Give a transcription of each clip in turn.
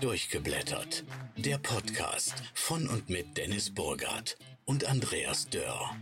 Durchgeblättert. Der Podcast von und mit Dennis Burgard und Andreas Dörr.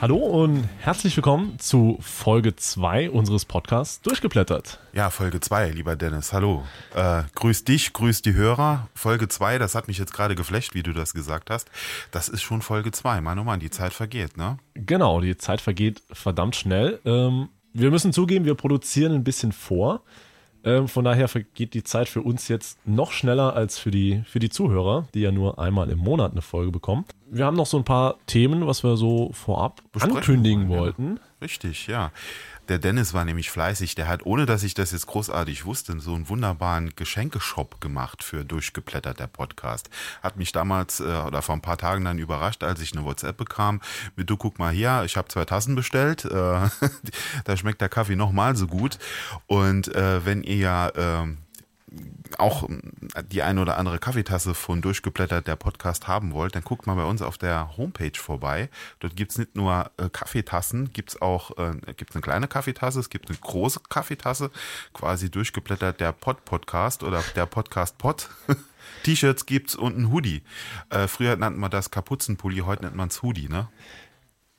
Hallo und herzlich willkommen zu Folge 2 unseres Podcasts Durchgeblättert. Ja, Folge 2, lieber Dennis. Hallo. Äh, grüß dich, grüß die Hörer. Folge 2, das hat mich jetzt gerade geflecht, wie du das gesagt hast. Das ist schon Folge 2. Mann, oh Mann, die Zeit vergeht, ne? Genau, die Zeit vergeht verdammt schnell. Ähm, wir müssen zugeben, wir produzieren ein bisschen vor. Ähm, von daher vergeht die Zeit für uns jetzt noch schneller als für die, für die Zuhörer, die ja nur einmal im Monat eine Folge bekommen. Wir haben noch so ein paar Themen, was wir so vorab Besprechen ankündigen wollen, ja. wollten. Richtig, ja. Der Dennis war nämlich fleißig. Der hat, ohne dass ich das jetzt großartig wusste, so einen wunderbaren Geschenkeshop gemacht für Durchgeblättert, der Podcast. Hat mich damals äh, oder vor ein paar Tagen dann überrascht, als ich eine WhatsApp bekam. Mit du guck mal hier, ich habe zwei Tassen bestellt. Äh, da schmeckt der Kaffee nochmal so gut. Und äh, wenn ihr ja äh, auch die eine oder andere Kaffeetasse von Durchgeblättert der Podcast haben wollt, dann guckt mal bei uns auf der Homepage vorbei. Dort gibt's nicht nur äh, Kaffeetassen, gibt's auch äh, gibt's eine kleine Kaffeetasse, es gibt eine große Kaffeetasse, quasi Durchgeblättert der Pod-Podcast oder der Podcast-Pod. T-Shirts gibt's und ein Hoodie. Äh, früher nannte man das Kapuzenpulli, heute nennt man's Hoodie, ne?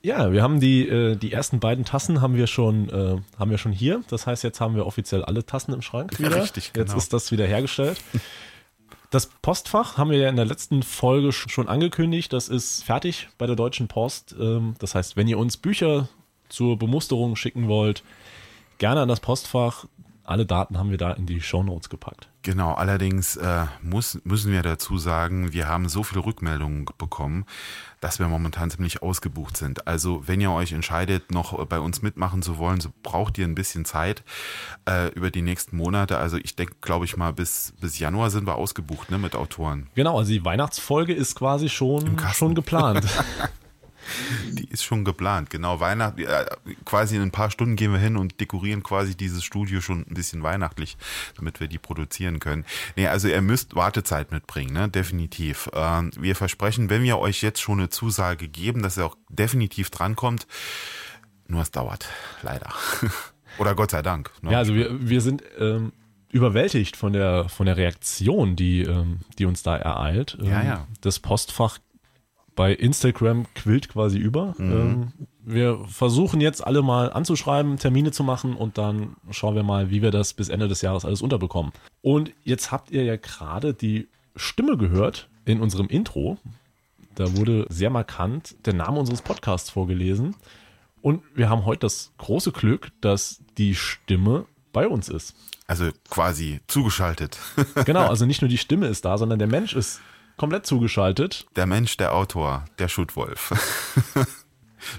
Ja, wir haben die, äh, die ersten beiden Tassen haben wir schon, äh, haben wir schon hier. Das heißt, jetzt haben wir offiziell alle Tassen im Schrank wieder. Richtig, Jetzt genau. ist das wieder hergestellt. Das Postfach haben wir ja in der letzten Folge sch- schon angekündigt. Das ist fertig bei der Deutschen Post. Ähm, das heißt, wenn ihr uns Bücher zur Bemusterung schicken wollt, gerne an das Postfach. Alle Daten haben wir da in die Shownotes gepackt. Genau, allerdings äh, muss, müssen wir dazu sagen, wir haben so viele Rückmeldungen bekommen, dass wir momentan ziemlich ausgebucht sind. Also wenn ihr euch entscheidet, noch bei uns mitmachen zu wollen, so braucht ihr ein bisschen Zeit äh, über die nächsten Monate. Also ich denke, glaube ich mal, bis, bis Januar sind wir ausgebucht ne, mit Autoren. Genau, also die Weihnachtsfolge ist quasi schon, schon geplant. Die ist schon geplant. Genau, Weihnachten, äh, quasi in ein paar Stunden gehen wir hin und dekorieren quasi dieses Studio schon ein bisschen weihnachtlich, damit wir die produzieren können. Nee, also ihr müsst Wartezeit mitbringen, ne? definitiv. Ähm, wir versprechen, wenn wir euch jetzt schon eine Zusage geben, dass ihr auch definitiv drankommt, nur es dauert, leider. Oder Gott sei Dank. Ne? Ja, also wir, wir sind ähm, überwältigt von der, von der Reaktion, die, ähm, die uns da ereilt. Ähm, Ja, ja. Das Postfach bei Instagram quillt quasi über. Mhm. Ähm, wir versuchen jetzt alle mal anzuschreiben, Termine zu machen und dann schauen wir mal, wie wir das bis Ende des Jahres alles unterbekommen. Und jetzt habt ihr ja gerade die Stimme gehört in unserem Intro. Da wurde sehr markant der Name unseres Podcasts vorgelesen. Und wir haben heute das große Glück, dass die Stimme bei uns ist. Also quasi zugeschaltet. Genau, also nicht nur die Stimme ist da, sondern der Mensch ist komplett zugeschaltet. Der Mensch, der Autor, der Schuttwolf.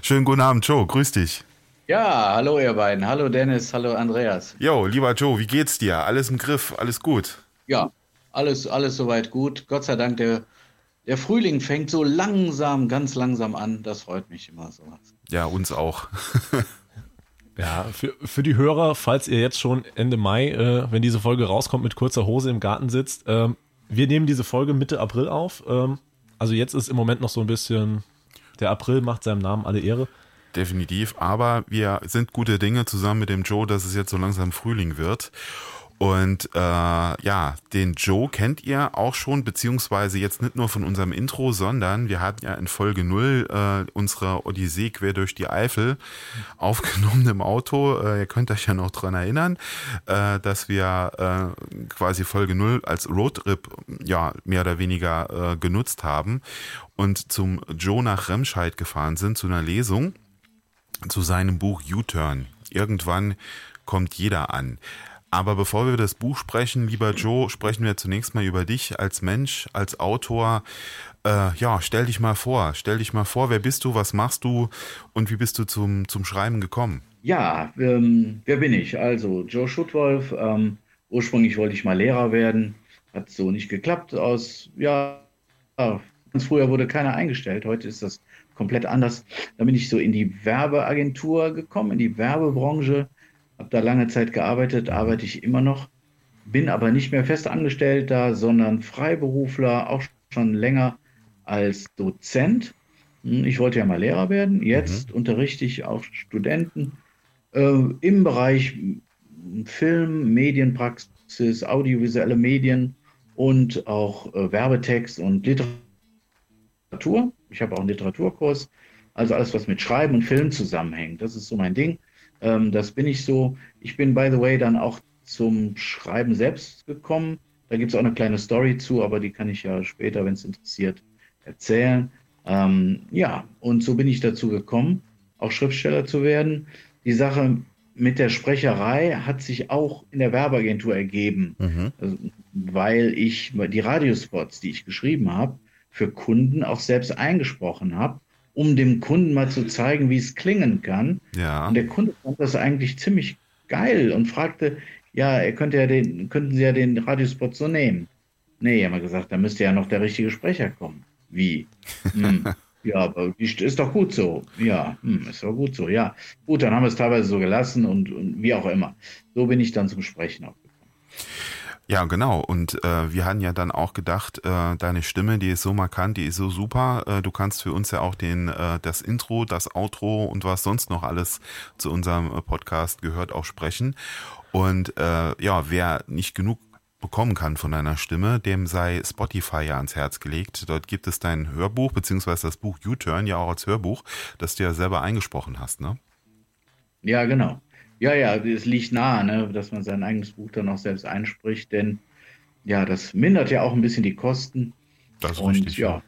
Schönen guten Abend, Joe. Grüß dich. Ja, hallo ihr beiden. Hallo Dennis, hallo Andreas. Jo, lieber Joe, wie geht's dir? Alles im Griff? Alles gut? Ja, alles, alles soweit gut. Gott sei Dank, der, der Frühling fängt so langsam, ganz langsam an. Das freut mich immer so. Ja, uns auch. Ja, für, für die Hörer, falls ihr jetzt schon Ende Mai, äh, wenn diese Folge rauskommt, mit kurzer Hose im Garten sitzt, ähm, wir nehmen diese Folge Mitte April auf. Ähm, also jetzt ist im Moment noch so ein bisschen, der April macht seinem Namen alle Ehre. Definitiv. Aber wir sind gute Dinge zusammen mit dem Joe, dass es jetzt so langsam Frühling wird. Und äh, ja, den Joe kennt ihr auch schon, beziehungsweise jetzt nicht nur von unserem Intro, sondern wir hatten ja in Folge 0 äh, unsere Odyssee quer durch die Eifel aufgenommen im Auto. Äh, ihr könnt euch ja noch dran erinnern, äh, dass wir äh, quasi Folge 0 als Roadtrip ja mehr oder weniger äh, genutzt haben und zum Joe nach Remscheid gefahren sind zu einer Lesung zu seinem Buch U-Turn. Irgendwann kommt jeder an. Aber bevor wir über das Buch sprechen, lieber Joe, sprechen wir zunächst mal über dich als Mensch, als Autor. Äh, ja, stell dich mal vor. Stell dich mal vor, wer bist du, was machst du und wie bist du zum, zum Schreiben gekommen? Ja, ähm, wer bin ich? Also Joe Schuttwolf. Ähm, ursprünglich wollte ich mal Lehrer werden. Hat so nicht geklappt. Aus, ja, ganz früher wurde keiner eingestellt. Heute ist das komplett anders. Da bin ich so in die Werbeagentur gekommen, in die Werbebranche. Habe da lange Zeit gearbeitet, arbeite ich immer noch. Bin aber nicht mehr fest angestellt da, sondern Freiberufler, auch schon länger als Dozent. Hm, ich wollte ja mal Lehrer werden. Jetzt mhm. unterrichte ich auch Studenten äh, im Bereich Film, Medienpraxis, audiovisuelle Medien und auch äh, Werbetext und Literatur. Ich habe auch einen Literaturkurs. Also alles, was mit Schreiben und Film zusammenhängt. Das ist so mein Ding. Ähm, das bin ich so. Ich bin, by the way, dann auch zum Schreiben selbst gekommen. Da gibt es auch eine kleine Story zu, aber die kann ich ja später, wenn es interessiert, erzählen. Ähm, ja, und so bin ich dazu gekommen, auch Schriftsteller zu werden. Die Sache mit der Sprecherei hat sich auch in der Werbeagentur ergeben, mhm. also, weil ich die Radiospots, die ich geschrieben habe, für Kunden auch selbst eingesprochen habe, um dem Kunden mal zu zeigen, wie es klingen kann. Ja. Und der Kunde fand das eigentlich ziemlich geil und fragte, ja, er könnte ja den, könnten Sie ja den Radiospot so nehmen. Nee, haben wir gesagt, da müsste ja noch der richtige Sprecher kommen. Wie? Hm. ja, aber ist doch gut so. Ja, hm, ist doch gut so. Ja, gut, dann haben wir es teilweise so gelassen und, und wie auch immer. So bin ich dann zum Sprechen aufgekommen. Ja, genau. Und äh, wir hatten ja dann auch gedacht, äh, deine Stimme, die ist so markant, die ist so super. Äh, du kannst für uns ja auch den äh, das Intro, das Outro und was sonst noch alles zu unserem äh, Podcast gehört auch sprechen. Und äh, ja, wer nicht genug bekommen kann von deiner Stimme, dem sei Spotify ja ans Herz gelegt. Dort gibt es dein Hörbuch, beziehungsweise das Buch U-Turn ja auch als Hörbuch, das du ja selber eingesprochen hast, ne? Ja, genau. Ja, ja, es liegt nahe, ne, dass man sein eigenes Buch dann auch selbst einspricht, denn ja, das mindert ja auch ein bisschen die Kosten. Das ist Und, richtig. Ja.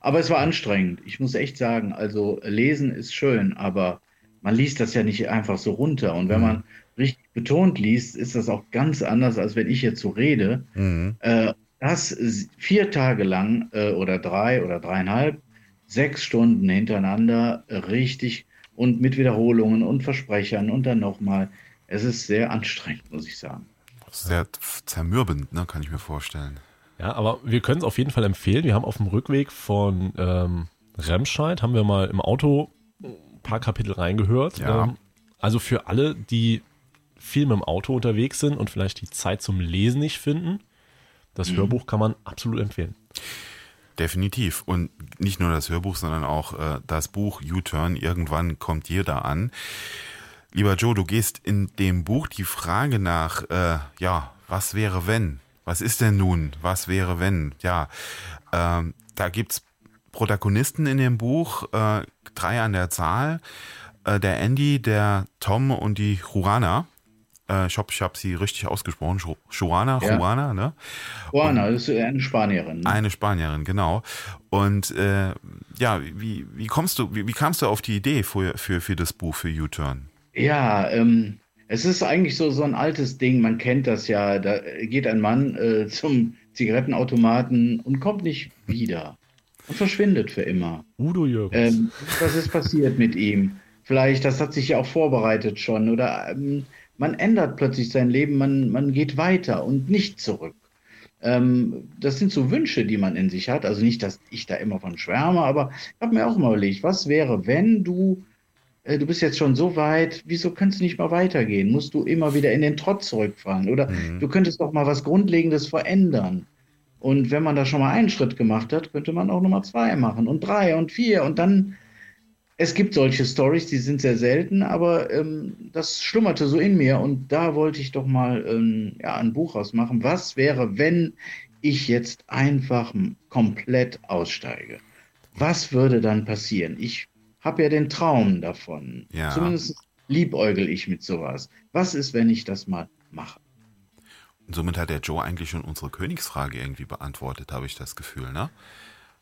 Aber es war anstrengend. Ich muss echt sagen, also lesen ist schön, aber man liest das ja nicht einfach so runter. Und wenn mhm. man richtig betont liest, ist das auch ganz anders, als wenn ich jetzt so rede. Mhm. Äh, das vier Tage lang äh, oder drei oder dreieinhalb, sechs Stunden hintereinander äh, richtig und mit Wiederholungen und Versprechern und dann nochmal. Es ist sehr anstrengend, muss ich sagen. Sehr zermürbend, ne, kann ich mir vorstellen. Ja, aber wir können es auf jeden Fall empfehlen. Wir haben auf dem Rückweg von ähm, Remscheid, haben wir mal im Auto ein paar Kapitel reingehört. Ja. Ähm, also für alle, die viel mit dem Auto unterwegs sind und vielleicht die Zeit zum Lesen nicht finden, das mhm. Hörbuch kann man absolut empfehlen. Definitiv. Und nicht nur das Hörbuch, sondern auch äh, das Buch U-Turn. Irgendwann kommt jeder an. Lieber Joe, du gehst in dem Buch die Frage nach, äh, ja, was wäre wenn? Was ist denn nun? Was wäre wenn? Ja, ähm, da gibt's Protagonisten in dem Buch, äh, drei an der Zahl. Äh, der Andy, der Tom und die Juana. Äh, ich hoffe, ich habe sie richtig ausgesprochen. Juana, ja. Juana, ne? Juana, das ist eine Spanierin. Ne? Eine Spanierin, genau. Und äh, ja, wie, wie kommst du, wie, wie kamst du auf die Idee für, für, für das Buch, für U-Turn? Ja, ähm, es ist eigentlich so, so ein altes Ding, man kennt das ja. Da geht ein Mann äh, zum Zigarettenautomaten und kommt nicht wieder und verschwindet für immer. Udo Jürgens. Ähm, was ist passiert mit ihm? Vielleicht, das hat sich ja auch vorbereitet schon. Oder ähm, man ändert plötzlich sein Leben, man, man geht weiter und nicht zurück. Ähm, das sind so Wünsche, die man in sich hat. Also nicht, dass ich da immer von schwärme, aber ich habe mir auch mal überlegt, was wäre, wenn du, äh, du bist jetzt schon so weit, wieso kannst du nicht mal weitergehen? Musst du immer wieder in den Trott zurückfallen? Oder mhm. du könntest doch mal was Grundlegendes verändern. Und wenn man da schon mal einen Schritt gemacht hat, könnte man auch Nummer zwei machen und drei und vier und dann es gibt solche Stories, die sind sehr selten, aber ähm, das schlummerte so in mir und da wollte ich doch mal ähm, ja, ein Buch ausmachen. Was wäre, wenn ich jetzt einfach komplett aussteige? Was würde dann passieren? Ich habe ja den Traum davon. Ja. Zumindest liebäugel ich mit sowas. Was ist, wenn ich das mal mache? Und somit hat der Joe eigentlich schon unsere Königsfrage irgendwie beantwortet, habe ich das Gefühl, ne?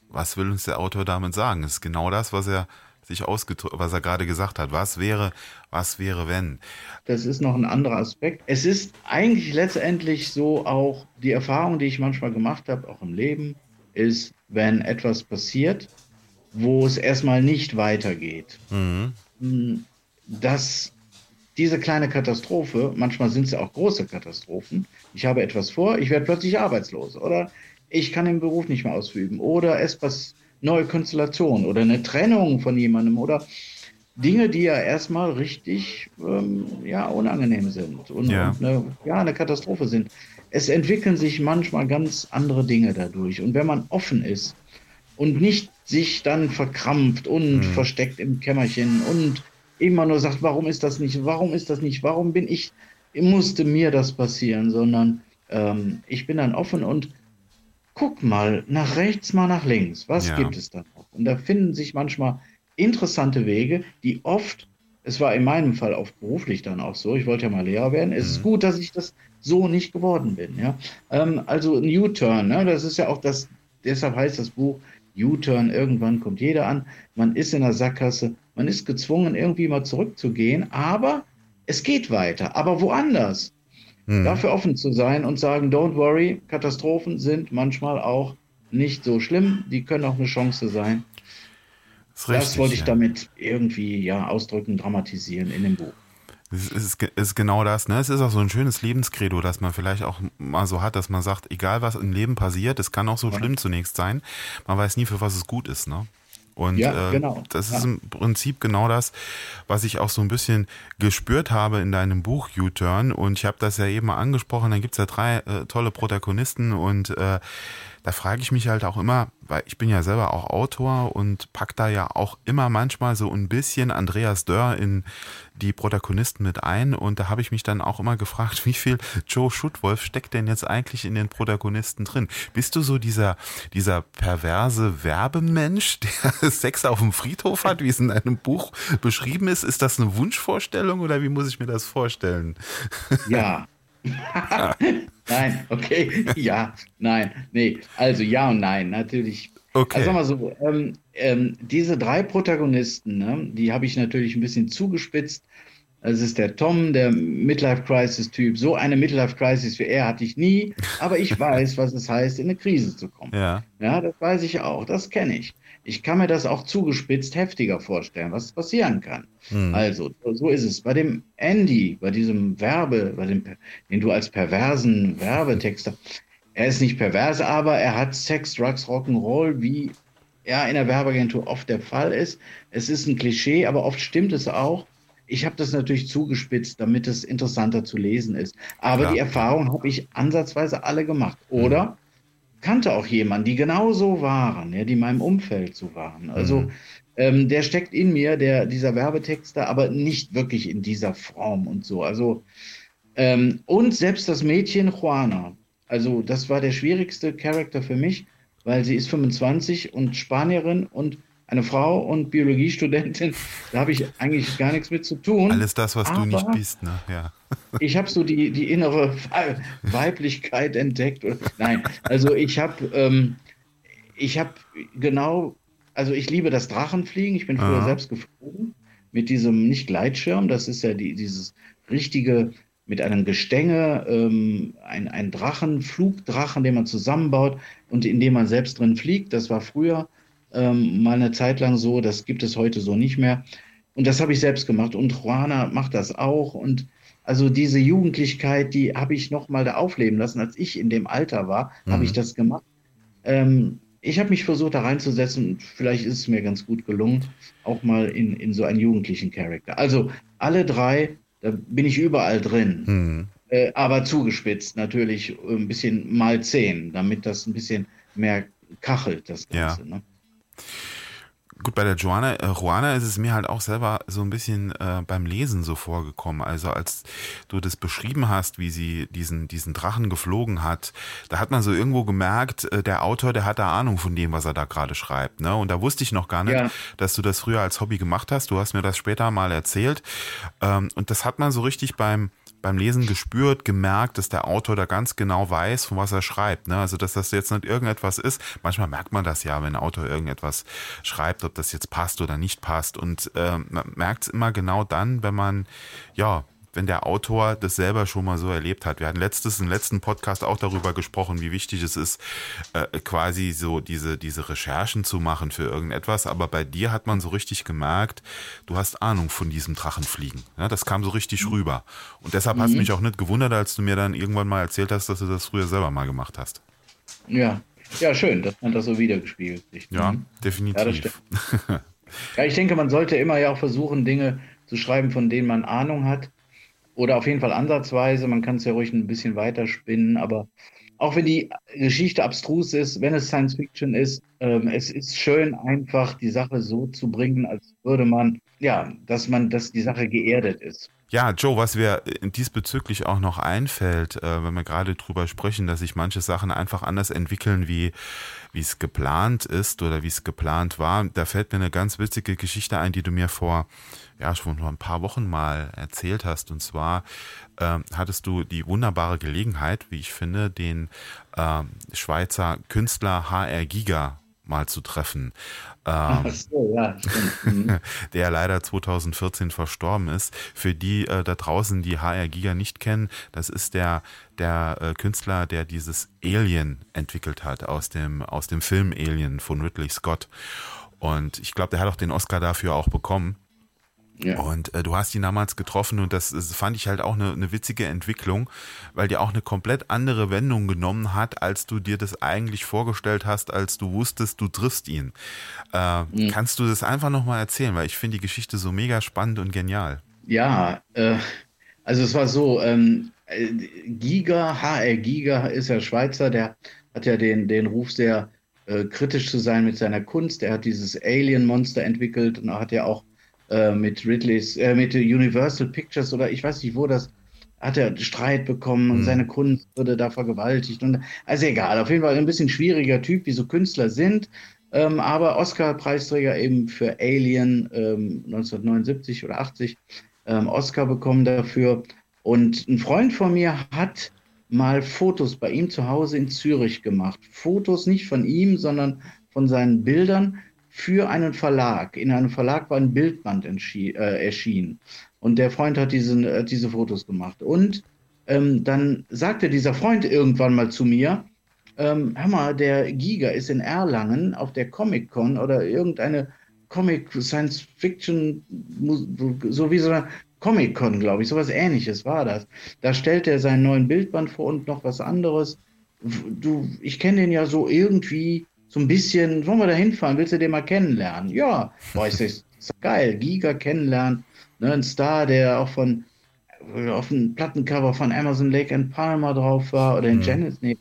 Was will uns der Autor damit sagen? Das ist genau das, was er sich ausgedrückt, was er gerade gesagt hat. Was wäre, was wäre, wenn? Das ist noch ein anderer Aspekt. Es ist eigentlich letztendlich so auch die Erfahrung, die ich manchmal gemacht habe, auch im Leben, ist, wenn etwas passiert, wo es erstmal nicht weitergeht, mhm. Hm, dass diese kleine Katastrophe, manchmal sind es ja auch große Katastrophen, ich habe etwas vor, ich werde plötzlich arbeitslos oder ich kann den Beruf nicht mehr ausüben oder es passiert neue Konstellation oder eine Trennung von jemandem oder Dinge, die ja erstmal richtig ähm, ja, unangenehm sind und, ja. und eine, ja, eine Katastrophe sind. Es entwickeln sich manchmal ganz andere Dinge dadurch. Und wenn man offen ist, und nicht sich dann verkrampft und mhm. versteckt im Kämmerchen und immer nur sagt, warum ist das nicht, warum ist das nicht, warum bin ich, musste mir das passieren, sondern ähm, ich bin dann offen und guck mal nach rechts, mal nach links. Was ja. gibt es da noch? Und da finden sich manchmal interessante Wege, die oft, es war in meinem Fall oft beruflich dann auch so, ich wollte ja mal Lehrer werden. Es mhm. ist gut, dass ich das so nicht geworden bin. Ja? Ähm, also ein U-Turn, ne? das ist ja auch das, deshalb heißt das Buch U-Turn, irgendwann kommt jeder an, man ist in der Sackgasse, man ist gezwungen, irgendwie mal zurückzugehen, aber es geht weiter, aber woanders. Mhm. Dafür offen zu sein und sagen, don't worry, Katastrophen sind manchmal auch nicht so schlimm, die können auch eine Chance sein. Das, richtig, das wollte ich ja. damit irgendwie ja ausdrücken, dramatisieren in dem Buch. Es ist, ist, genau das, ne? Es ist auch so ein schönes Lebenskredo, dass man vielleicht auch mal so hat, dass man sagt, egal was im Leben passiert, es kann auch so ja. schlimm zunächst sein. Man weiß nie, für was es gut ist, ne? Und ja, äh, genau. das ist ja. im Prinzip genau das, was ich auch so ein bisschen gespürt habe in deinem Buch U-Turn. Und ich habe das ja eben mal angesprochen, da gibt's ja drei äh, tolle Protagonisten und äh, da frage ich mich halt auch immer, weil ich bin ja selber auch Autor und pack da ja auch immer manchmal so ein bisschen Andreas Dörr in die Protagonisten mit ein und da habe ich mich dann auch immer gefragt, wie viel Joe Schuttwolf steckt denn jetzt eigentlich in den Protagonisten drin? Bist du so dieser, dieser perverse Werbemensch, der Sex auf dem Friedhof hat, wie es in einem Buch beschrieben ist? Ist das eine Wunschvorstellung oder wie muss ich mir das vorstellen? Ja, nein, okay, ja, nein, nee, also ja und nein, natürlich. Okay. Also sag mal so, ähm, ähm, diese drei Protagonisten, ne, die habe ich natürlich ein bisschen zugespitzt. Es ist der Tom, der Midlife-Crisis-Typ. So eine Midlife-Crisis wie er hatte ich nie, aber ich weiß, was es heißt, in eine Krise zu kommen. Ja, ja das weiß ich auch, das kenne ich. Ich kann mir das auch zugespitzt heftiger vorstellen, was passieren kann. Hm. Also, so ist es. Bei dem Andy, bei diesem Werbe, bei dem, den du als perversen Werbetexter, er ist nicht pervers, aber er hat Sex, Drugs, Rock'n'Roll, wie ja in der Werbeagentur oft der Fall ist. Es ist ein Klischee, aber oft stimmt es auch. Ich habe das natürlich zugespitzt, damit es interessanter zu lesen ist. Aber Klar. die Erfahrung habe ich ansatzweise alle gemacht. Oder hm kannte auch jemanden, die genau so waren, ja, die in meinem Umfeld so waren. Also mhm. ähm, der steckt in mir, der, dieser Werbetexter, aber nicht wirklich in dieser Form und so. Also ähm, und selbst das Mädchen Juana, also das war der schwierigste Charakter für mich, weil sie ist 25 und Spanierin und eine Frau und Biologiestudentin, da habe ich eigentlich gar nichts mit zu tun. Alles das, was du nicht bist, ne? Ja. Ich habe so die, die innere Weiblichkeit entdeckt. Nein, also ich habe ähm, ich habe genau, also ich liebe das Drachenfliegen. Ich bin früher Aha. selbst geflogen mit diesem nicht Gleitschirm. Das ist ja die, dieses richtige mit einem Gestänge, ähm, ein, ein Drachen, Flugdrachen, den man zusammenbaut und in dem man selbst drin fliegt. Das war früher ähm, mal eine Zeit lang so, das gibt es heute so nicht mehr. Und das habe ich selbst gemacht und Juana macht das auch. Und also diese Jugendlichkeit, die habe ich noch mal da aufleben lassen. Als ich in dem Alter war, mhm. habe ich das gemacht. Ähm, ich habe mich versucht, da reinzusetzen und vielleicht ist es mir ganz gut gelungen, auch mal in, in so einen jugendlichen Charakter. Also alle drei, da bin ich überall drin. Mhm. Äh, aber zugespitzt natürlich ein bisschen mal zehn, damit das ein bisschen mehr kachelt, das Ganze. Ja. Ne? Gut, bei der Joanna, äh, Juana ist es mir halt auch selber so ein bisschen äh, beim Lesen so vorgekommen. Also als du das beschrieben hast, wie sie diesen, diesen Drachen geflogen hat, da hat man so irgendwo gemerkt, äh, der Autor, der hat da Ahnung von dem, was er da gerade schreibt. Ne? Und da wusste ich noch gar nicht, ja. dass du das früher als Hobby gemacht hast. Du hast mir das später mal erzählt. Ähm, und das hat man so richtig beim, beim Lesen gespürt, gemerkt, dass der Autor da ganz genau weiß, von was er schreibt. Ne? Also, dass das jetzt nicht irgendetwas ist. Manchmal merkt man das ja, wenn ein Autor irgendetwas schreibt, ob das jetzt passt oder nicht passt. Und äh, man merkt es immer genau dann, wenn man, ja, wenn der Autor das selber schon mal so erlebt hat. Wir hatten letztes, im letzten Podcast auch darüber gesprochen, wie wichtig es ist, äh, quasi so diese, diese Recherchen zu machen für irgendetwas. Aber bei dir hat man so richtig gemerkt, du hast Ahnung von diesem Drachenfliegen. Ja, das kam so richtig mhm. rüber. Und deshalb mhm. hat es mich auch nicht gewundert, als du mir dann irgendwann mal erzählt hast, dass du das früher selber mal gemacht hast. Ja, ja, schön, dass man das so wiedergespiegelt sieht. Ja, mhm. definitiv. Ja, ja, ich denke, man sollte immer ja auch versuchen, Dinge zu schreiben, von denen man Ahnung hat. Oder auf jeden Fall ansatzweise, man kann es ja ruhig ein bisschen weiter spinnen, aber auch wenn die Geschichte abstrus ist, wenn es Science Fiction ist, ähm, es ist schön einfach die Sache so zu bringen, als würde man, ja, dass man, dass die Sache geerdet ist. Ja, Joe, was mir diesbezüglich auch noch einfällt, äh, wenn wir gerade drüber sprechen, dass sich manche Sachen einfach anders entwickeln, wie wie es geplant ist oder wie es geplant war, da fällt mir eine ganz witzige Geschichte ein, die du mir vor ja schon vor ein paar Wochen mal erzählt hast. Und zwar äh, hattest du die wunderbare Gelegenheit, wie ich finde, den äh, Schweizer Künstler HR Giga mal zu treffen. Ähm, so, ja, mhm. der leider 2014 verstorben ist. Für die äh, da draußen, die HR Giga nicht kennen, das ist der, der äh, Künstler, der dieses Alien entwickelt hat aus dem, aus dem Film Alien von Ridley Scott. Und ich glaube, der hat auch den Oscar dafür auch bekommen. Ja. Und äh, du hast ihn damals getroffen und das, das fand ich halt auch eine, eine witzige Entwicklung, weil die auch eine komplett andere Wendung genommen hat, als du dir das eigentlich vorgestellt hast, als du wusstest, du triffst ihn. Äh, mhm. Kannst du das einfach nochmal erzählen, weil ich finde die Geschichte so mega spannend und genial. Ja, äh, also es war so, ähm, äh, Giga, HR Giga ist ja Schweizer, der hat ja den, den Ruf sehr äh, kritisch zu sein mit seiner Kunst. Er hat dieses Alien-Monster entwickelt und hat ja auch äh, mit Ridleys, äh, mit Universal Pictures oder ich weiß nicht wo das, hat er Streit bekommen und mhm. seine Kunst wurde da vergewaltigt. Und, also egal, auf jeden Fall ein bisschen schwieriger Typ, wie so Künstler sind. Ähm, aber Oscar-Preisträger eben für Alien ähm, 1979 oder 80 ähm, Oscar bekommen dafür. Und ein Freund von mir hat mal Fotos bei ihm zu Hause in Zürich gemacht. Fotos nicht von ihm, sondern von seinen Bildern für einen Verlag. In einem Verlag war ein Bildband äh, erschienen. Und der Freund hat diesen, äh, diese Fotos gemacht. Und ähm, dann sagte dieser Freund irgendwann mal zu mir, ähm, hör mal, der Giga ist in Erlangen auf der Comic-Con oder irgendeine Comic Science Fiction, so wie so eine Comic-Con, glaube ich, sowas ähnliches war das. Da stellt er seinen neuen Bildband vor und noch was anderes. Du, ich kenne den ja so irgendwie so ein bisschen, wollen wir da hinfahren, willst du den mal kennenlernen? Ja, boah, das, ist geil, Giga kennenlernen, ne, ein Star, der auch von, auf dem Plattencover von Amazon Lake and Palmer drauf war, oder in mhm. Genesis, nee,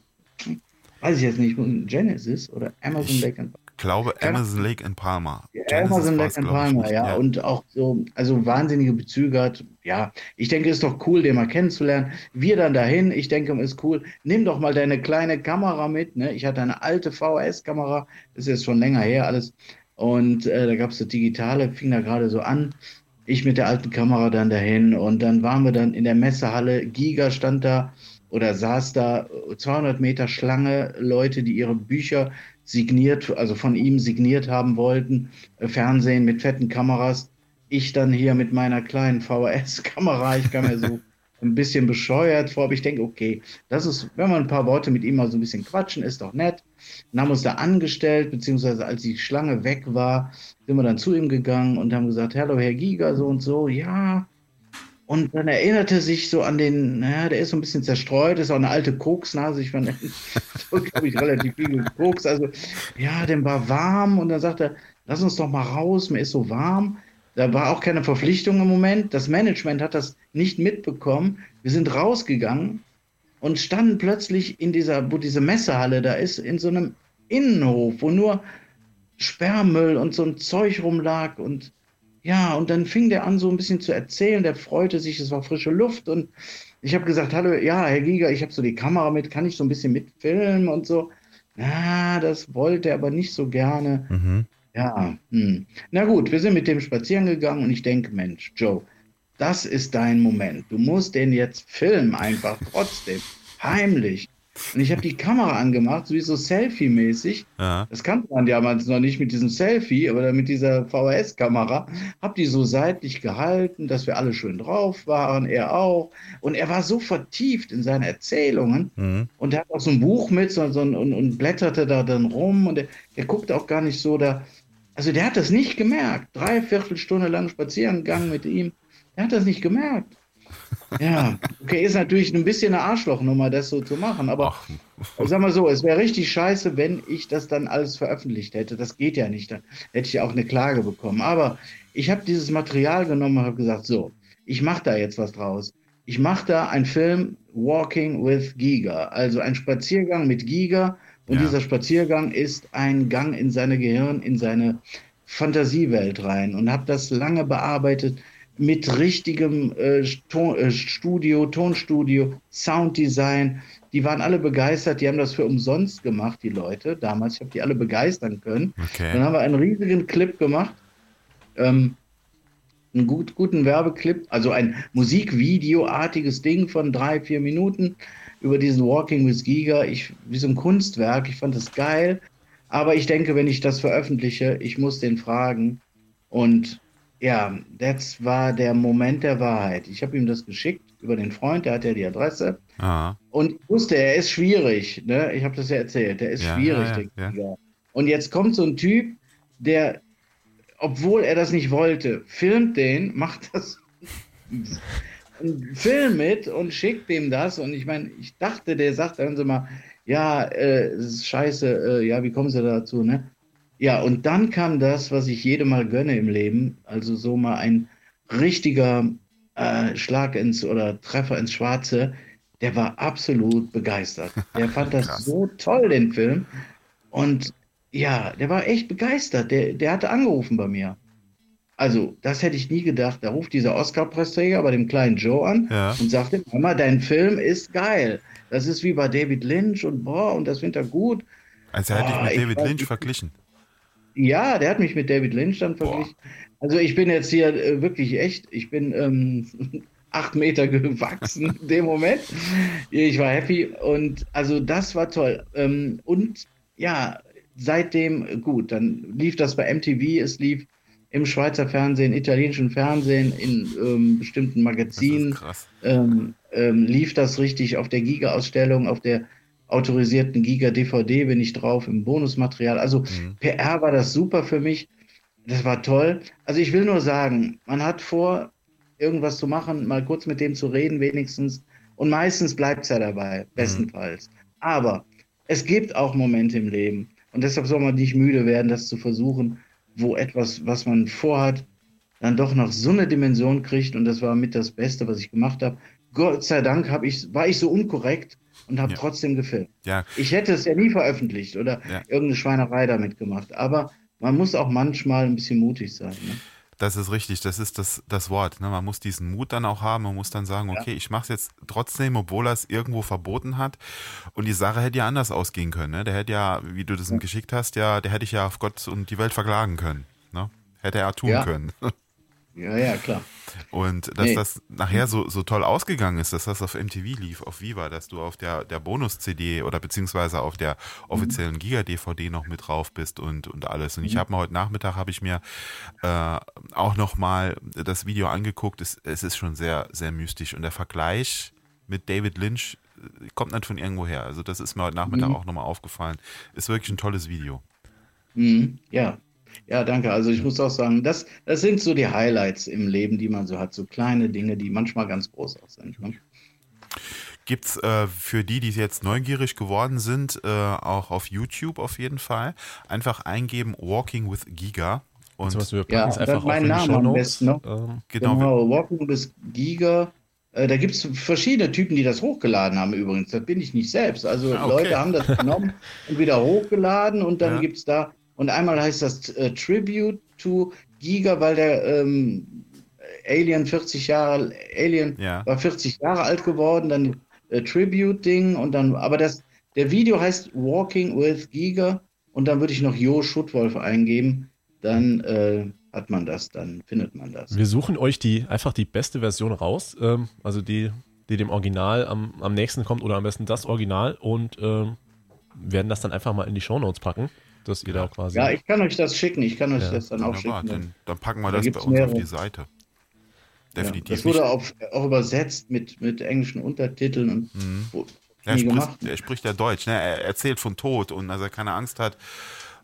weiß ich jetzt nicht, Genesis oder Amazon Lake and Palmer glaube Amazon Lake in Palma. Amazon Lake in Palma, ja. ja. Und auch so, also wahnsinnige Bezüge hat. Ja, ich denke, es ist doch cool, den mal kennenzulernen. Wir dann dahin. Ich denke, es ist cool. Nimm doch mal deine kleine Kamera mit. Ne? Ich hatte eine alte VHS-Kamera. Das ist jetzt schon länger her alles. Und äh, da gab es das Digitale, fing da gerade so an. Ich mit der alten Kamera dann dahin. Und dann waren wir dann in der Messehalle. Giga stand da oder saß da 200 Meter Schlange, Leute, die ihre Bücher signiert, also von ihm signiert haben wollten, äh, Fernsehen mit fetten Kameras. Ich dann hier mit meiner kleinen VHS-Kamera, ich kam mir so ein bisschen bescheuert vor, aber ich denke, okay, das ist, wenn wir ein paar Worte mit ihm mal so ein bisschen quatschen, ist doch nett. Dann haben wir uns da angestellt, beziehungsweise als die Schlange weg war, sind wir dann zu ihm gegangen und haben gesagt, hallo Herr Giga, so und so, ja, und dann erinnerte sich so an den, naja, der ist so ein bisschen zerstreut, ist auch eine alte Koksnase. Ich so, glaube ich, relativ viel Koks. Also, ja, dem war warm und dann sagte er, lass uns doch mal raus, mir ist so warm. Da war auch keine Verpflichtung im Moment. Das Management hat das nicht mitbekommen. Wir sind rausgegangen und standen plötzlich in dieser, wo diese Messehalle da ist, in so einem Innenhof, wo nur Sperrmüll und so ein Zeug rumlag und ja, und dann fing der an, so ein bisschen zu erzählen. Der freute sich, es war frische Luft. Und ich habe gesagt: Hallo, ja, Herr Giger, ich habe so die Kamera mit, kann ich so ein bisschen mitfilmen und so. Na, das wollte er aber nicht so gerne. Mhm. Ja, hm. na gut, wir sind mit dem spazieren gegangen und ich denke: Mensch, Joe, das ist dein Moment. Du musst den jetzt filmen, einfach trotzdem. Heimlich. Und ich habe die Kamera angemacht, sowieso Selfie-mäßig. Ja. Das kannte man damals noch nicht mit diesem Selfie, aber mit dieser VHS-Kamera. Habe die so seitlich gehalten, dass wir alle schön drauf waren, er auch. Und er war so vertieft in seine Erzählungen. Mhm. Und er hat auch so ein Buch mit so, so, und, und blätterte da dann rum. Und er, der guckt auch gar nicht so da. Also der hat das nicht gemerkt. Dreiviertel Stunde lang spazieren gegangen mit ihm. Er hat das nicht gemerkt. Ja, okay, ist natürlich ein bisschen eine Arschlochnummer, das so zu machen, aber Ach. sag mal so, es wäre richtig scheiße, wenn ich das dann alles veröffentlicht hätte. Das geht ja nicht, dann hätte ich auch eine Klage bekommen. Aber ich habe dieses Material genommen und habe gesagt, so, ich mache da jetzt was draus. ich mache da einen Film Walking with Giga, also ein Spaziergang mit Giga. Und Ja. dieser Spaziergang ist ein Gang in seine Gehirn, in seine Fantasiewelt rein. Und habe das lange bearbeitet mit richtigem äh, Ton, äh, Studio, Tonstudio, Sounddesign. Die waren alle begeistert, die haben das für umsonst gemacht, die Leute damals. Ich habe die alle begeistern können. Dann Okay. haben wir einen riesigen Clip gemacht. Ähm, einen gut, guten Werbeclip, also ein Musikvideo-artiges Ding von drei, vier Minuten über diesen Walking with Giga. Ich, wie so ein Kunstwerk. Ich fand das geil. Aber ich denke, wenn ich das veröffentliche, ich muss den fragen. Und ja, das war der Moment der Wahrheit. Ich habe ihm das geschickt über den Freund, der hat ja die Adresse. Ah, Und ich wusste, er ist schwierig. Ne? Ich habe das ja erzählt. Er ist Ja, schwierig, ja, der ja. Und jetzt kommt so ein Typ, der, obwohl er das nicht wollte, filmt den, macht das einen Film mit und schickt dem das. Und ich meine, ich dachte, der sagt, hören Sie mal, ja, äh, scheiße, äh, ja, wie kommen Sie dazu, ne? Ja, und dann kam das, was ich jedem mal gönne im Leben, also so mal ein richtiger äh, Schlag ins oder Treffer ins Schwarze. Der war absolut begeistert. Der fand das so toll, den Film. Und ja, der war echt begeistert. Der, der hatte angerufen bei mir. Also, das hätte ich nie gedacht. Da ruft dieser Oscar-Preisträger bei dem kleinen Joe an Ja. und sagt ihm, Mama, dein Film ist geil. Das ist wie bei David Lynch und boah, und das findet er gut. Also er hat dich mit David Lynch verglichen. Ja, der hat mich mit David Lynch dann verglichen. Also ich bin jetzt hier äh, wirklich echt, ich bin ähm, acht Meter gewachsen in dem Moment. Ich war happy und also das war toll. Ähm, und ja, seitdem gut, dann lief das bei MTV, es lief im Schweizer Fernsehen, italienischen Fernsehen, in ähm, bestimmten Das Magazinen krass. ähm, ähm, lief das richtig auf der Giga-Ausstellung, auf der autorisierten Giga-DVD bin ich drauf, im Bonusmaterial. Also Mhm. PR war das super für mich. Das war toll. Also ich will nur sagen, man hat vor, irgendwas zu machen, mal kurz mit dem zu reden wenigstens. Und meistens bleibt es ja dabei, bestenfalls. Aber es gibt auch Momente im Leben. Und deshalb soll man nicht müde werden, das zu versuchen, wo etwas, was man vorhat, dann doch noch so eine Dimension kriegt. Und das war mit das Beste, was ich gemacht habe. Gott sei Dank hab ich, war ich so unkorrekt und habe Ja. trotzdem gefilmt. Ja, Ich hätte es ja nie veröffentlicht oder Ja. irgendeine Schweinerei damit gemacht. Aber man muss auch manchmal ein bisschen mutig sein. Ne? das ist richtig. Das ist das, das Wort. Ne? Man muss diesen Mut dann auch haben. Man muss dann sagen, okay, ich mache es jetzt trotzdem, obwohl er es irgendwo verboten hat. Und die Sache hätte ja anders ausgehen können. Ne? Der hätte ja, wie du das ihm geschickt hast, ja, der hätte ich ja auf Gott und die Welt verklagen können. Ne? Hätte er tun Ja. können. Ja, ja, klar. Und dass Nee. das nachher so, so toll ausgegangen ist, dass das auf MTV lief, auf Viva, dass du auf der, der Bonus-CD oder beziehungsweise auf der offiziellen Giga-DVD noch mit drauf bist und, und alles. Und ich habe mir heute Nachmittag, habe ich mir äh, auch nochmal das Video angeguckt. Es, es ist schon sehr, sehr mystisch. Und der Vergleich mit David Lynch äh, kommt nicht von irgendwo her. Also das ist mir heute Nachmittag auch nochmal aufgefallen. Ist wirklich ein tolles Video. Mhm. Ja. Ja, danke. Also ich muss auch sagen, das, das sind so die Highlights im Leben, die man so hat. So kleine Dinge, die manchmal ganz groß auch sind. Ne? Gibt's äh, für die, die jetzt neugierig geworden sind, äh, auch auf YouTube auf jeden Fall. Einfach eingeben Walking with Giga. Und Also was wir Ja, packen es dann einfach meinen auf in die Namen am besten noch. Ähm, genau, Genau, Walking bis Giga. Äh, da gibt es verschiedene Typen, die das hochgeladen haben übrigens. Das bin ich nicht selbst. Also Ah, okay. Leute haben das genommen und wieder hochgeladen und dann Ja. gibt es da, und einmal heißt das äh, Tribute to Giga, weil der ähm, Alien 40 Jahre, Alien Ja. war 40 Jahre alt geworden, dann äh, Tribute-Ding und dann, aber das, der Video heißt Walking with Giga und dann würde ich noch Jo Schuttwolf eingeben, dann äh, hat man das, dann findet man das. wir suchen euch die einfach die beste Version raus, ähm, also die, die dem Original am, am nächsten kommt oder am besten das Original und ähm, werden das dann einfach mal in die Shownotes packen, dass ihr da quasi. Ja, ich kann euch das schicken, ich kann euch Ja, das dann auch wunderbar. schicken. Dann, dann packen wir Da das bei uns auf mehrere. die Seite. Ja, Definitiv. das wurde auf, auch übersetzt mit, mit englischen Untertiteln und Mhm. wo- er, nie spricht, gemacht. er spricht ja Deutsch. Ne? Er erzählt von Tod und dass er keine Angst hat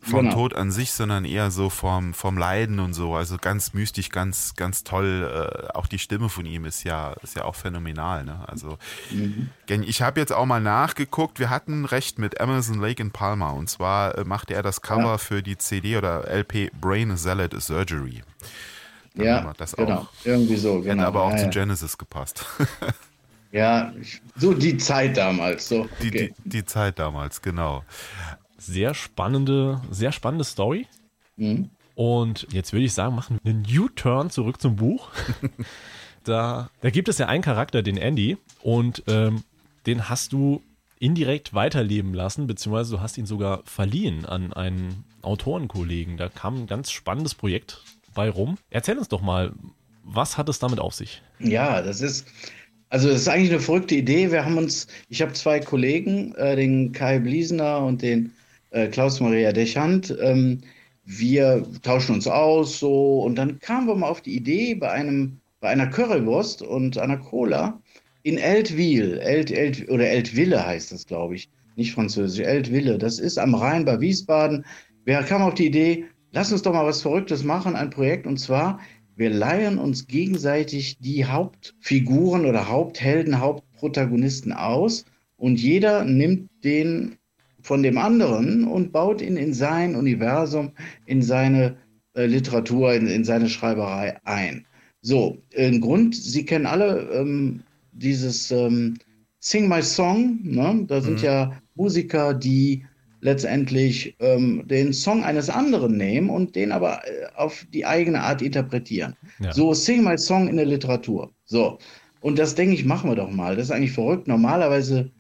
vom Genau. Tod an sich, sondern eher so vom, vom Leiden und so. Also ganz mystisch, ganz, ganz toll. Äh, auch die Stimme von ihm ist ja, ist ja auch phänomenal. Ne? Also Mhm. Ich habe jetzt auch mal nachgeguckt, wir hatten recht mit Amazon Lake in Palma und zwar äh, machte er das Cover Ja. für die CD oder LP Brain Salad Surgery. Dann Ja, das genau, auch. irgendwie so. Hätte Genau. aber auch ja, zu. Genesis gepasst. Ja, so die Zeit damals. So. Die, Okay. die, die Zeit damals, genau. Sehr spannende, sehr spannende Story. Mhm. Und jetzt würde ich sagen, machen wir einen U-Turn zurück zum Buch. da, da gibt es ja einen Charakter, den Andy, und ähm, den hast du indirekt weiterleben lassen, beziehungsweise du hast ihn sogar verliehen an einen Autorenkollegen. Da kam ein ganz spannendes Projekt bei rum. Erzähl uns doch mal, was hat es damit auf sich? Ja, das ist, also das ist eigentlich eine verrückte Idee. Wir haben uns, ich habe zwei Kollegen, äh, den Kai Bliesner und den äh, Klaus-Maria Dechant. Ähm, wir tauschen uns aus so und dann kamen wir mal auf die Idee bei einem, bei einer Currywurst und einer Cola in Eltville, Elt, Elt, oder Eltville heißt das, glaube ich, nicht französisch, Eltville. Das ist am Rhein bei Wiesbaden. Wir kamen auf die Idee, lass uns doch mal was Verrücktes machen, ein Projekt und zwar wir leihen uns gegenseitig die Hauptfiguren oder Haupthelden, Hauptprotagonisten aus und jeder nimmt den von dem anderen und baut ihn in sein Universum, in seine äh, Literatur, in, in seine Schreiberei ein. So, im Grund, Sie kennen alle ähm, dieses ähm, Sing My Song, ne? da sind Mhm. ja Musiker, die letztendlich ähm, den Song eines anderen nehmen und den aber äh, auf die eigene Art interpretieren. Ja. So, Sing My Song in der Literatur. So, und das denke ich, machen wir doch mal. Das ist eigentlich verrückt. Normalerweise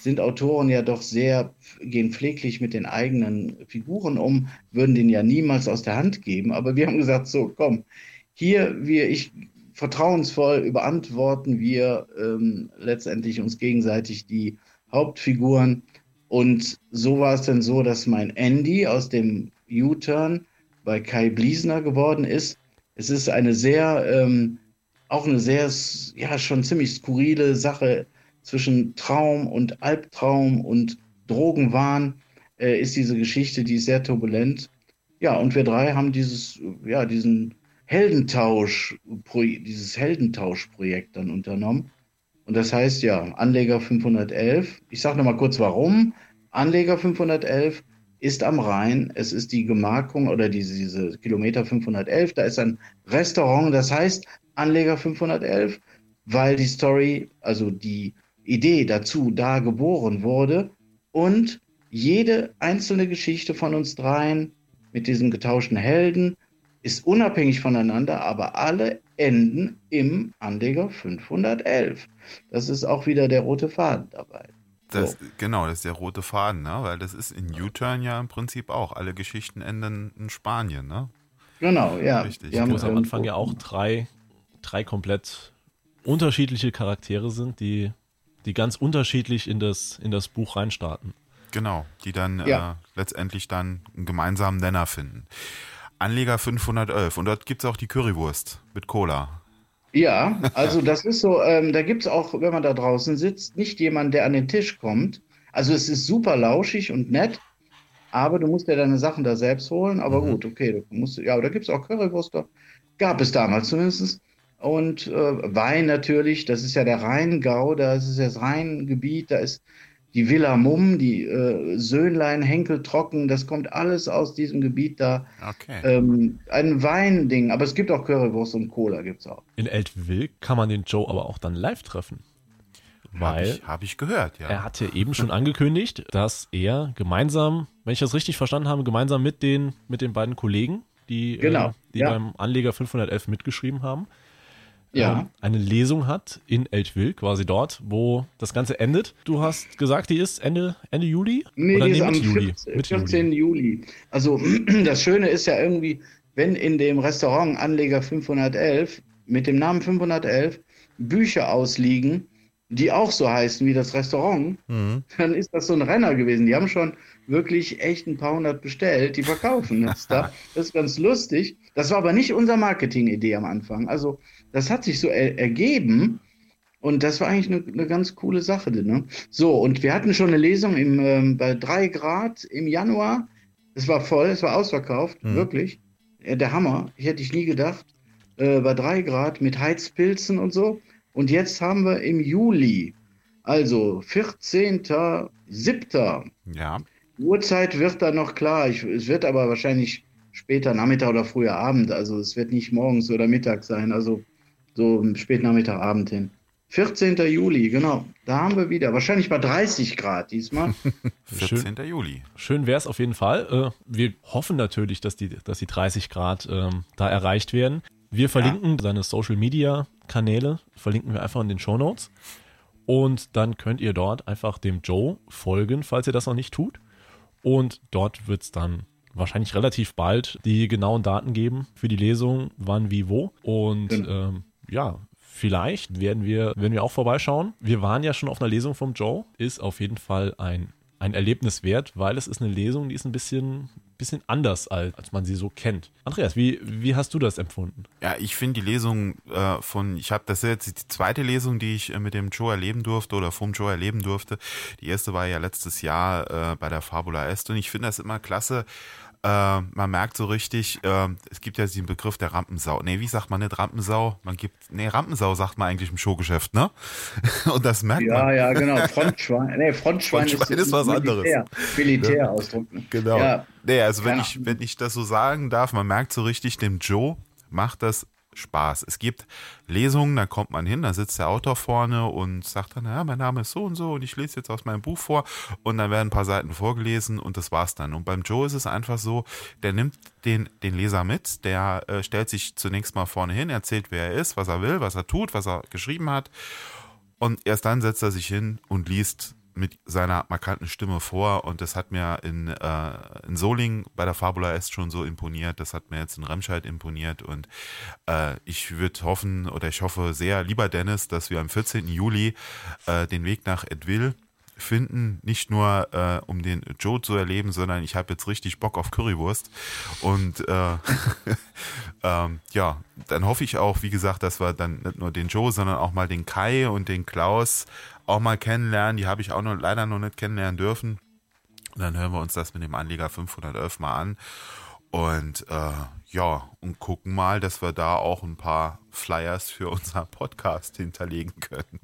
sind Autoren ja doch sehr, gehen pfleglich mit den eigenen Figuren um, würden den ja niemals aus der Hand geben. Aber wir haben gesagt, so, komm, hier, wir, ich, vertrauensvoll beantworten wir ähm, letztendlich uns gegenseitig die Hauptfiguren. Und so war es dann so, dass mein Andy aus dem U-Turn bei Kai Bliesner geworden ist. Es ist eine sehr, ähm, auch eine sehr, ja, schon ziemlich skurrile Sache zwischen Traum und Albtraum und Drogenwahn äh, ist diese Geschichte, die ist sehr turbulent. Ja, und wir drei haben dieses, ja, diesen Heldentausch, dieses Heldentauschprojekt dann unternommen. Und das heißt ja, Anleger 511. Ich sage nochmal kurz warum. Anleger 511 ist am Rhein. Es ist die Gemarkung oder diese, diese Kilometer 511. Da ist ein Restaurant, das heißt Anleger 511, weil die Story, also die Idee dazu da geboren wurde. Und jede einzelne Geschichte von uns dreien mit diesen getauschten Helden ist unabhängig voneinander, aber alle enden im Anleger 511. Das ist auch wieder der rote Faden dabei. Das, So. Genau, das ist der rote Faden, ne? weil das ist in U-Turn ja im Prinzip auch. Alle Geschichten enden in Spanien. Ne? Genau, ja. Richtig. Wir haben Wo es am Anfang ja auch drei, drei komplett unterschiedliche Charaktere sind, die, die ganz unterschiedlich in das, in das Buch reinstarten. Genau, die dann Ja. äh, letztendlich dann einen gemeinsamen Nenner finden. Anleger 511 und dort gibt es auch die Currywurst mit Cola. Ja, also das ist so, ähm, da gibt es auch, wenn man da draußen sitzt, nicht jemand, der an den Tisch kommt. Also es ist super lauschig und nett, aber du musst dir deine Sachen da selbst holen. Aber Mhm. gut, okay, du musst, ja, aber da gibt es auch Currywurst, gab es damals zumindest. Und äh, Wein natürlich, das ist ja der Rheingau, da ist es das Rheingebiet, da ist die Villa Mumm, die äh, Söhnlein, Henkel Trocken, das kommt alles aus diesem Gebiet da. Okay. Ähm, ein Weinding, aber es gibt auch Currywurst und Cola gibt's auch. In Eltville kann man den Joe aber auch dann live treffen. Habe Weil ich, hab ich gehört, ja. er hatte eben schon angekündigt, dass er gemeinsam, wenn ich das richtig verstanden habe, gemeinsam mit den, mit den beiden Kollegen, die, Genau, äh, die ja. beim Anleger 511 mitgeschrieben haben, Ja. ähm, eine Lesung hat in Eltville, quasi dort, wo das Ganze endet. Du hast gesagt, die ist Ende, Ende Juli? Nee, Oder die ist nee, am Mitte Juli. 14. Mitte 14. Juli. Also das Schöne ist ja irgendwie, wenn in dem Restaurant Anleger 511 mit dem Namen 511 Bücher ausliegen, die auch so heißen wie das Restaurant, Mhm. dann ist das so ein Renner gewesen. Die haben schon wirklich echt ein paar hundert bestellt, die verkaufen das da. Das ist ganz lustig. Das war aber nicht unsere Marketingidee am Anfang. Also das hat sich so er ergeben. Und das war eigentlich eine, eine ganz coole Sache. Ne? So, und wir hatten schon eine Lesung im, ähm, bei drei Grad im Januar. Es war voll, es war ausverkauft, Mhm. wirklich. Der Hammer, ich hätte ich nie gedacht. Äh, bei drei Grad mit Heizpilzen und so. Und jetzt haben wir im Juli, also 14.07. Ja, Die Uhrzeit wird dann noch klar. Ich, es wird aber wahrscheinlich später Nachmittag oder früher Abend. Also es wird nicht morgens oder Mittag sein. Also so spät Nachmittag, Abend hin. 14. Juli, genau. Da haben wir wieder. Wahrscheinlich bei 30 Grad diesmal. 14. Juli. Schön wäre es auf jeden Fall. Äh, wir hoffen natürlich, dass die, dass die 30 Grad ähm, da erreicht werden. Wir verlinken ja. seine Social Media Kanäle, verlinken wir einfach in den Show Notes. Und dann könnt ihr dort einfach dem Joe folgen, falls ihr das noch nicht tut. Und dort wird es dann wahrscheinlich relativ bald die genauen Daten geben für die Lesung, wann, wie, wo. Und ähm, ja, vielleicht werden wir, werden wir auch vorbeischauen. Wir waren ja schon auf einer Lesung vom Joe. Ist auf jeden Fall ein, ein Erlebnis wert, weil es ist eine Lesung, die ist ein bisschen, bisschen anders, als, als man sie so kennt. Andreas, wie, wie hast du das empfunden? Ja, ich finde die Lesung äh, von, ich habe das jetzt die zweite Lesung, die ich äh, mit dem Joe erleben durfte oder vom Joe erleben durfte. Die erste war ja letztes Jahr äh, bei der Fabula Est und ich finde das immer klasse, äh, man merkt so richtig, äh, es gibt ja diesen Begriff der Rampensau. Nee, wie sagt man nicht Rampensau? Man gibt, nee, Rampensau sagt man eigentlich im Showgeschäft, ne? Und das merkt ja, man. Ja, ja, genau. Frontschwein, nee, Frontschwein, Frontschwein ist, ist, was Militär, anderes. Militärausdruck. Ne? Genau. Ja. Nee, also wenn ich, wenn ich das so sagen darf, man merkt so richtig, dem Joe macht das Spaß. Es gibt Lesungen, da kommt man hin, da sitzt der Autor vorne und sagt dann, ja, mein Name ist so und so und ich lese jetzt aus meinem Buch vor und dann werden ein paar Seiten vorgelesen und das war's dann. Und beim Joe ist es einfach so, der nimmt den, den Leser mit, der äh, stellt sich zunächst mal vorne hin, erzählt, wer er ist, was er will, was er tut, was er geschrieben hat und erst dann setzt er sich hin und liest mit seiner markanten Stimme vor und das hat mir in, äh, in Soling bei der Fabula Est schon so imponiert, das hat mir jetzt in Remscheid imponiert und äh, ich würde hoffen oder ich hoffe sehr, lieber Dennis, dass wir am 14. Juli äh, den Weg nach Edville finden, nicht nur äh, um den Joe zu erleben, sondern ich habe jetzt richtig Bock auf Currywurst und äh, ähm, ja, dann hoffe ich auch, wie gesagt, dass wir dann nicht nur den Joe, sondern auch mal den Kai und den Klaus auch mal kennenlernen. Die habe ich auch noch leider noch nicht kennenlernen dürfen. Und dann hören wir uns das mit dem Anleger 511 mal an. Und äh, ja, und gucken mal, dass wir da auch ein paar Flyers für unseren Podcast hinterlegen können.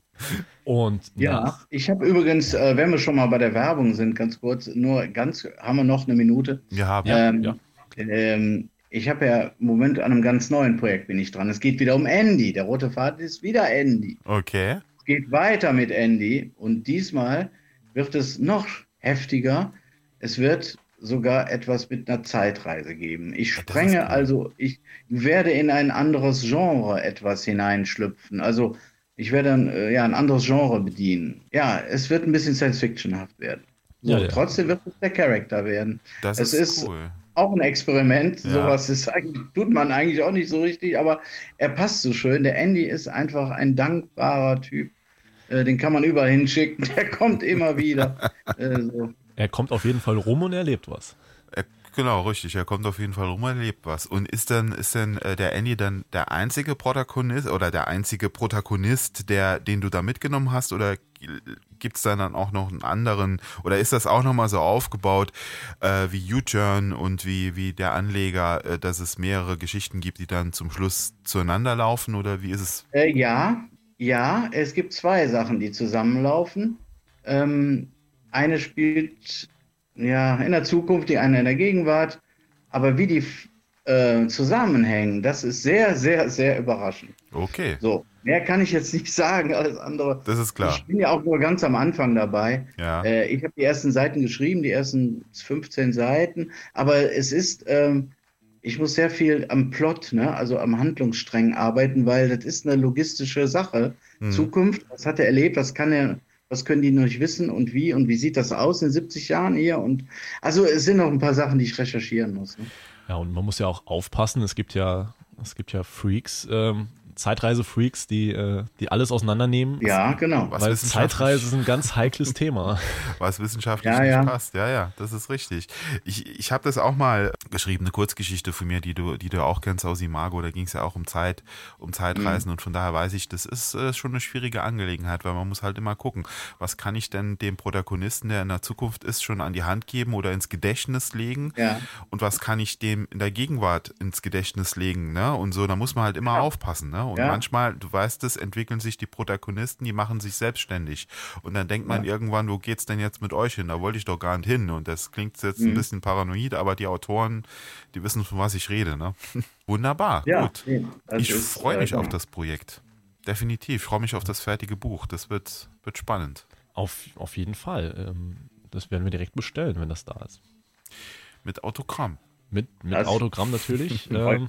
Und ja, ich habe übrigens, äh, wenn wir schon mal bei der Werbung sind, ganz kurz, nur ganz, haben wir noch eine Minute? Wir haben ähm, ja. Ähm, ich habe ja im Moment an einem ganz neuen Projekt bin ich dran. Es geht wieder um Andy. Der rote Faden ist wieder Andy. Okay geht weiter mit Andy und diesmal wird es noch heftiger. Es wird sogar etwas mit einer Zeitreise geben. Ich sprenge cool. also, ich werde in ein anderes Genre etwas hineinschlüpfen. Also ich werde dann äh, ja ein anderes Genre bedienen. Ja, es wird ein bisschen Science-Fictionhaft werden. So, ja, ja. Trotzdem wird es der Charakter werden. Das es ist, ist cool. auch ein Experiment. Ja. Sowas ist eigentlich, tut man eigentlich auch nicht so richtig, aber er passt so schön. Der Andy ist einfach ein dankbarer Typ. Äh, den kann man überall hinschicken. Der kommt immer wieder. äh, so. Er kommt auf jeden Fall rum und erlebt was. Genau, richtig. Er kommt auf jeden Fall rum erlebt was. Und ist dann, ist denn äh, der Andy dann der einzige Protagonist oder der einzige Protagonist, der, den du da mitgenommen hast? Oder gibt es dann, dann auch noch einen anderen? Oder ist das auch nochmal so aufgebaut äh, wie U-Turn und wie, wie der Anleger, äh, dass es mehrere Geschichten gibt, die dann zum Schluss zueinander laufen? Oder wie ist es? Äh, ja, ja, es gibt zwei Sachen, die zusammenlaufen. Ähm, eine spielt ja in der Zukunft, die eine in der Gegenwart. Aber wie die äh, zusammenhängen, das ist sehr, sehr, sehr überraschend. Okay. So, mehr kann ich jetzt nicht sagen, alles andere. Das ist klar. Ich bin ja auch nur ganz am Anfang dabei. Ja. Äh, ich habe die ersten Seiten geschrieben, die ersten 15 Seiten. Aber es ist, ähm, ich muss sehr viel am Plot, ne, also am Handlungsstreng arbeiten, weil das ist eine logistische Sache. Mhm. Zukunft, was hat er erlebt, was kann er, was können die noch nicht wissen und wie und wie sieht das aus in 70 Jahren hier und also es sind noch ein paar Sachen, die ich recherchieren muss. Ne? Ja, und man muss ja auch aufpassen, es gibt ja, es gibt ja Freaks, ähm, Zeitreise-Freaks, die, äh, die alles auseinandernehmen. Ja, genau. Was Weil Zeitreise ist ein ganz heikles Thema. Was wissenschaftlich ja, nicht ja. passt. Ja, ja, das ist richtig. Ich, ich habe das auch mal geschrieben, eine Kurzgeschichte von mir, die du, die du auch kennst aus Imago. Da ging es ja auch um Zeit, um Zeitreisen. Mhm. Und von daher weiß ich, das ist äh, schon eine schwierige Angelegenheit, weil man muss halt immer gucken, was kann ich denn dem Protagonisten, der in der Zukunft ist, schon an die Hand geben oder ins Gedächtnis legen? Ja. Und was kann ich dem in der Gegenwart ins Gedächtnis legen? Ne? Und so, da muss man halt immer ja. aufpassen. Ne? Und Ja. manchmal, du weißt es, entwickeln sich die Protagonisten, die machen sich selbstständig. Und dann denkt man Ja. irgendwann, wo geht's denn jetzt mit euch hin? Da wollte ich doch gar nicht hin. Und das klingt jetzt ein Mhm. bisschen paranoid, aber die Autoren, die wissen, von was ich rede. Ne? Wunderbar, Ja, gut. das Ich freue äh, mich auf genau. das Projekt. definitiv. Ich freue mich auf das fertige Buch. Das wird, wird spannend. Auf, auf jeden Fall. Ähm, das werden wir direkt bestellen, wenn das da ist. Mit Autogramm. Mit, mit Autogramm natürlich. ähm,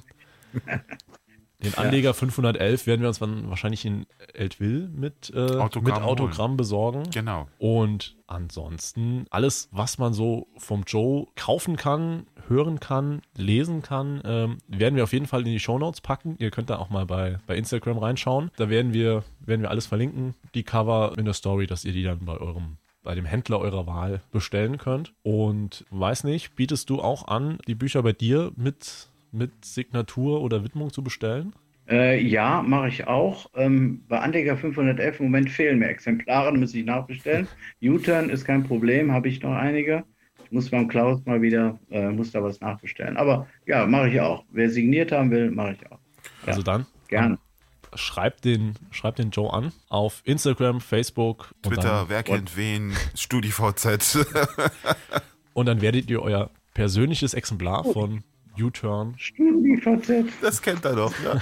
den Anleger ja. 511 werden wir uns dann wahrscheinlich in Eltville mit, äh, Autogramm, mit Autogramm besorgen. Genau. Und ansonsten alles, was man so vom Joe kaufen kann, hören kann, lesen kann, ähm, werden wir auf jeden Fall in die Shownotes packen. Ihr könnt da auch mal bei, bei Instagram reinschauen. Da werden wir, werden wir alles verlinken, die Cover in der Story, dass ihr die dann bei eurem bei dem Händler eurer Wahl bestellen könnt. Und weiß nicht, bietest du auch an, die Bücher bei dir mit mit Signatur oder Widmung zu bestellen? Äh, ja, mache ich auch. Ähm, bei Anleger 511 im Moment fehlen mir Exemplare, muss ich nachbestellen. U-Turn ist kein Problem, habe ich noch einige. Ich muss beim Klaus mal wieder, äh, muss da was nachbestellen. Aber ja, mache ich auch. Wer signiert haben will, mache ich auch. Ja, also dann? Gerne. Schreibt den, schreibt den Joe an auf Instagram, Facebook, Twitter, dann, wer kennt wen, StudiVZ. und dann werdet ihr euer persönliches Exemplar von U-Turn. Das kennt er doch, ja.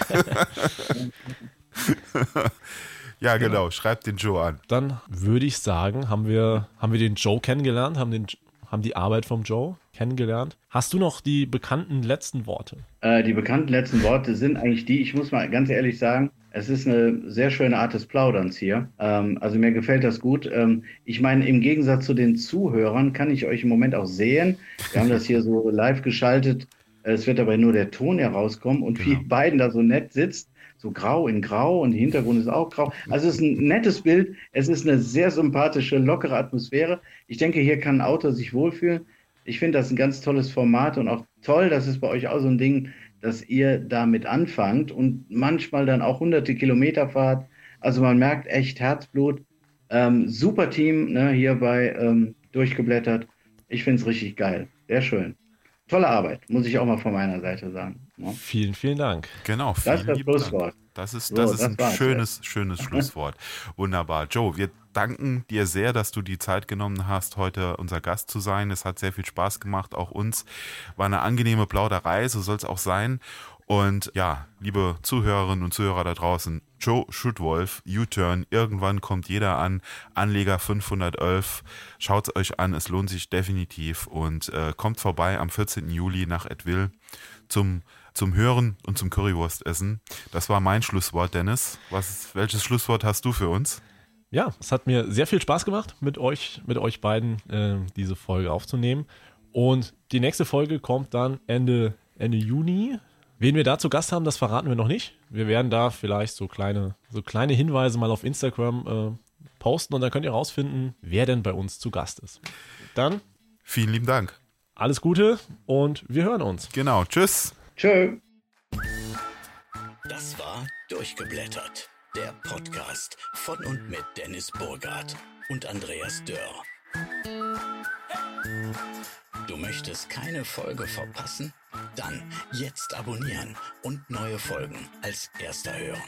ja, genau. Schreibt den Joe an. Dann würde ich sagen, haben wir, haben wir den Joe kennengelernt, haben, den, haben die Arbeit vom Joe kennengelernt. Hast du noch die bekannten letzten Worte? Äh, die bekannten letzten Worte sind eigentlich die, ich muss mal ganz ehrlich sagen, es ist eine sehr schöne Art des Plauderns hier. Ähm, also mir gefällt das gut. Ähm, ich meine, im Gegensatz zu den Zuhörern kann ich euch im Moment auch sehen. Wir haben das hier so live geschaltet es wird aber nur der Ton herauskommen und genau. wie beiden da so nett sitzt, so grau in grau und der Hintergrund ist auch grau. Also es ist ein nettes Bild. Es ist eine sehr sympathische, lockere Atmosphäre. Ich denke, hier kann ein Autor sich wohlfühlen. Ich finde das ein ganz tolles Format und auch toll, dass es bei euch auch so ein Ding, dass ihr damit anfangt und manchmal dann auch hunderte Kilometer fahrt. Also man merkt echt Herzblut. Ähm, super Team ne, hierbei ähm, durchgeblättert. Ich finde es richtig geil. Sehr schön tolle Arbeit, muss ich auch mal von meiner Seite sagen. Ja. Ne? Vielen, vielen Dank. Genau, vielen das ist das Schlusswort. Das ist, das so, ist das ein schönes, jetzt. schönes Schlusswort. Wunderbar. Joe, wir danken dir sehr, dass du die Zeit genommen hast, heute unser Gast zu sein. Es hat sehr viel Spaß gemacht, auch uns. War eine angenehme Plauderei, so soll es auch sein. Und ja, liebe Zuhörerinnen und Zuhörer da draußen, Joe Schutwolf, U-Turn, irgendwann kommt jeder an, Anleger 511, schaut es euch an, es lohnt sich definitiv und äh, kommt vorbei am 14. Juli nach Edville zum, zum Hören und zum Currywurstessen. Das war mein Schlusswort, Dennis. Was, welches Schlusswort hast du für uns? Ja, es hat mir sehr viel Spaß gemacht, mit euch, mit euch beiden äh, diese Folge aufzunehmen. Und die nächste Folge kommt dann Ende, Ende Juni. Wen wir da zu Gast haben, das verraten wir noch nicht. Wir werden da vielleicht so kleine, so kleine Hinweise mal auf Instagram äh, posten und dann könnt ihr rausfinden, wer denn bei uns zu Gast ist. Dann. Vielen lieben Dank. Alles Gute und wir hören uns. Genau. Tschüss. Tschö. Das war Durchgeblättert. Der Podcast von und mit Dennis Burgard und Andreas Dörr. Du möchtest keine Folge verpassen? Dann jetzt abonnieren und neue Folgen als erster hören.